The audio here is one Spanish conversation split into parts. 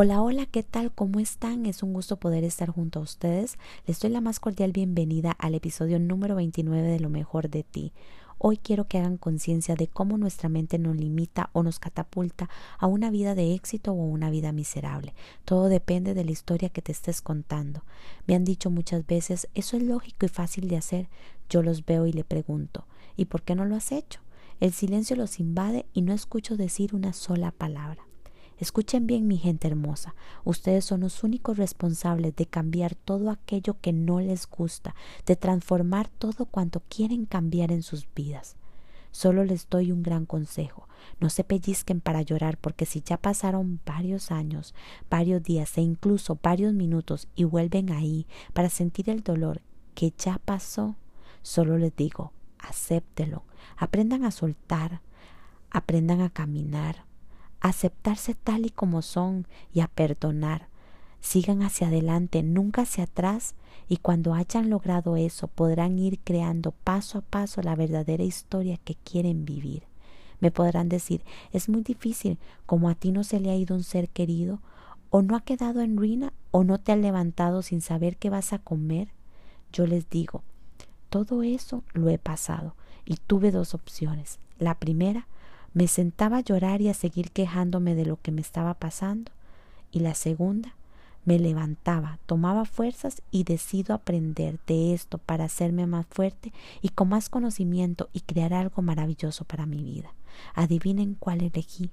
Hola, hola, ¿qué tal? ¿Cómo están? Es un gusto poder estar junto a ustedes. Les doy la más cordial bienvenida al episodio número 29 de Lo mejor de ti. Hoy quiero que hagan conciencia de cómo nuestra mente nos limita o nos catapulta a una vida de éxito o a una vida miserable. Todo depende de la historia que te estés contando. Me han dicho muchas veces, eso es lógico y fácil de hacer. Yo los veo y le pregunto, ¿y por qué no lo has hecho? El silencio los invade y no escucho decir una sola palabra. Escuchen bien, mi gente hermosa, ustedes son los únicos responsables de cambiar todo aquello que no les gusta, de transformar todo cuanto quieren cambiar en sus vidas. Solo les doy un gran consejo. No se pellizquen para llorar porque si ya pasaron varios años, varios días e incluso varios minutos y vuelven ahí para sentir el dolor que ya pasó, solo les digo, acéptelo, aprendan a soltar, aprendan a caminar, aceptarse tal y como son y a perdonar. Sigan hacia adelante, nunca hacia atrás, y cuando hayan logrado eso podrán ir creando paso a paso la verdadera historia que quieren vivir. Me podrán decir, es muy difícil, como a ti no se le ha ido un ser querido, o no ha quedado en ruina, o no te ha levantado sin saber qué vas a comer. Yo les digo, todo eso lo he pasado, y tuve dos opciones. La primera, me sentaba a llorar y a seguir quejándome de lo que me estaba pasando. Y la segunda, me levantaba, tomaba fuerzas y decido aprender de esto para hacerme más fuerte y con más conocimiento y crear algo maravilloso para mi vida. Adivinen cuál elegí.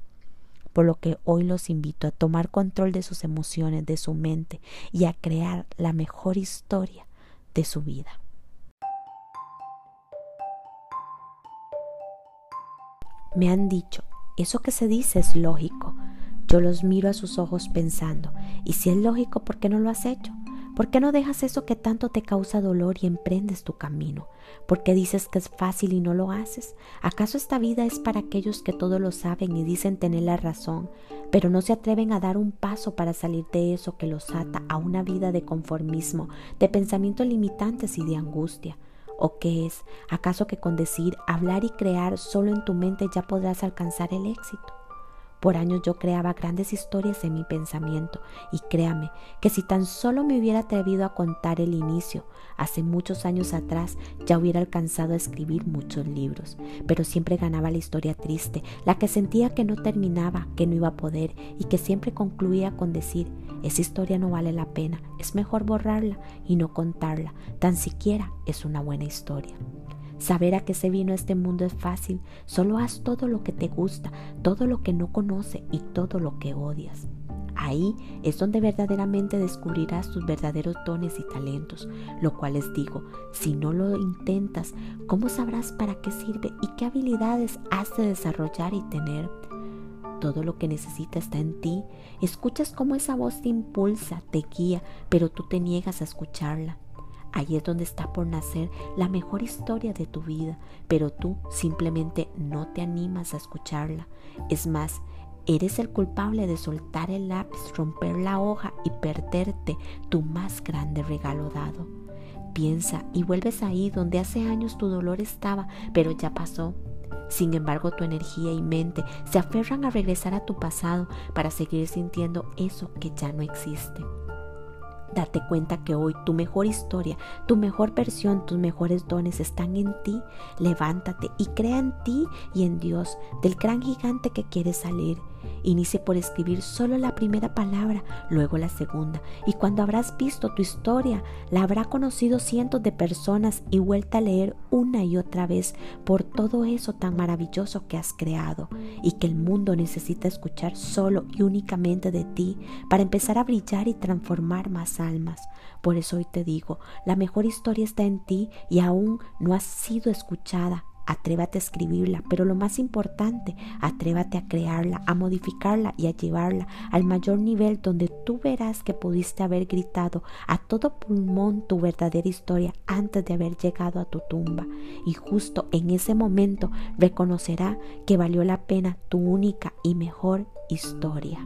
Por lo que hoy los invito a tomar control de sus emociones, de su mente y a crear la mejor historia de su vida. Me han dicho, eso que se dice es lógico. Yo los miro a sus ojos pensando, y si es lógico, ¿por qué no lo has hecho? ¿Por qué no dejas eso que tanto te causa dolor y emprendes tu camino? ¿Por qué dices que es fácil y no lo haces? ¿Acaso esta vida es para aquellos que todo lo saben y dicen tener la razón, pero no se atreven a dar un paso para salir de eso que los ata a una vida de conformismo, de pensamientos limitantes y de angustia? ¿O qué es? ¿Acaso que con decir, hablar y crear solo en tu mente ya podrás alcanzar el éxito? Por años yo creaba grandes historias en mi pensamiento y créame que si tan solo me hubiera atrevido a contar el inicio, hace muchos años atrás ya hubiera alcanzado a escribir muchos libros, pero siempre ganaba la historia triste, la que sentía que no terminaba, que no iba a poder y que siempre concluía con decir, esa historia no vale la pena, es mejor borrarla y no contarla, tan siquiera es una buena historia. Saber a qué se vino este mundo es fácil. Solo haz todo lo que te gusta, todo lo que no conoce y todo lo que odias. Ahí es donde verdaderamente descubrirás tus verdaderos dones y talentos, lo cual les digo, si no lo intentas, ¿cómo sabrás para qué sirve y qué habilidades has de desarrollar y tener? Todo lo que necesitas está en ti. Escuchas cómo esa voz te impulsa, te guía, pero tú te niegas a escucharla. Ahí es donde está por nacer la mejor historia de tu vida, pero tú simplemente no te animas a escucharla. Es más, eres el culpable de soltar el lápiz, romper la hoja y perderte tu más grande regalo dado. Piensa y vuelves ahí donde hace años tu dolor estaba, pero ya pasó. Sin embargo, tu energía y mente se aferran a regresar a tu pasado para seguir sintiendo eso que ya no existe. Date cuenta que hoy tu mejor historia, tu mejor versión, tus mejores dones están en ti. Levántate y crea en ti y en Dios, del gran gigante que quiere salir. Inicie por escribir solo la primera palabra, luego la segunda, y cuando habrás visto tu historia, la habrá conocido cientos de personas y vuelta a leer una y otra vez por todo eso tan maravilloso que has creado y que el mundo necesita escuchar solo y únicamente de ti para empezar a brillar y transformar más almas. Por eso hoy te digo, la mejor historia está en ti y aún no ha sido escuchada atrévate a escribirla, pero lo más importante, atrévate a crearla, a modificarla y a llevarla al mayor nivel donde tú verás que pudiste haber gritado a todo pulmón tu verdadera historia antes de haber llegado a tu tumba. Y justo en ese momento reconocerá que valió la pena tu única y mejor historia.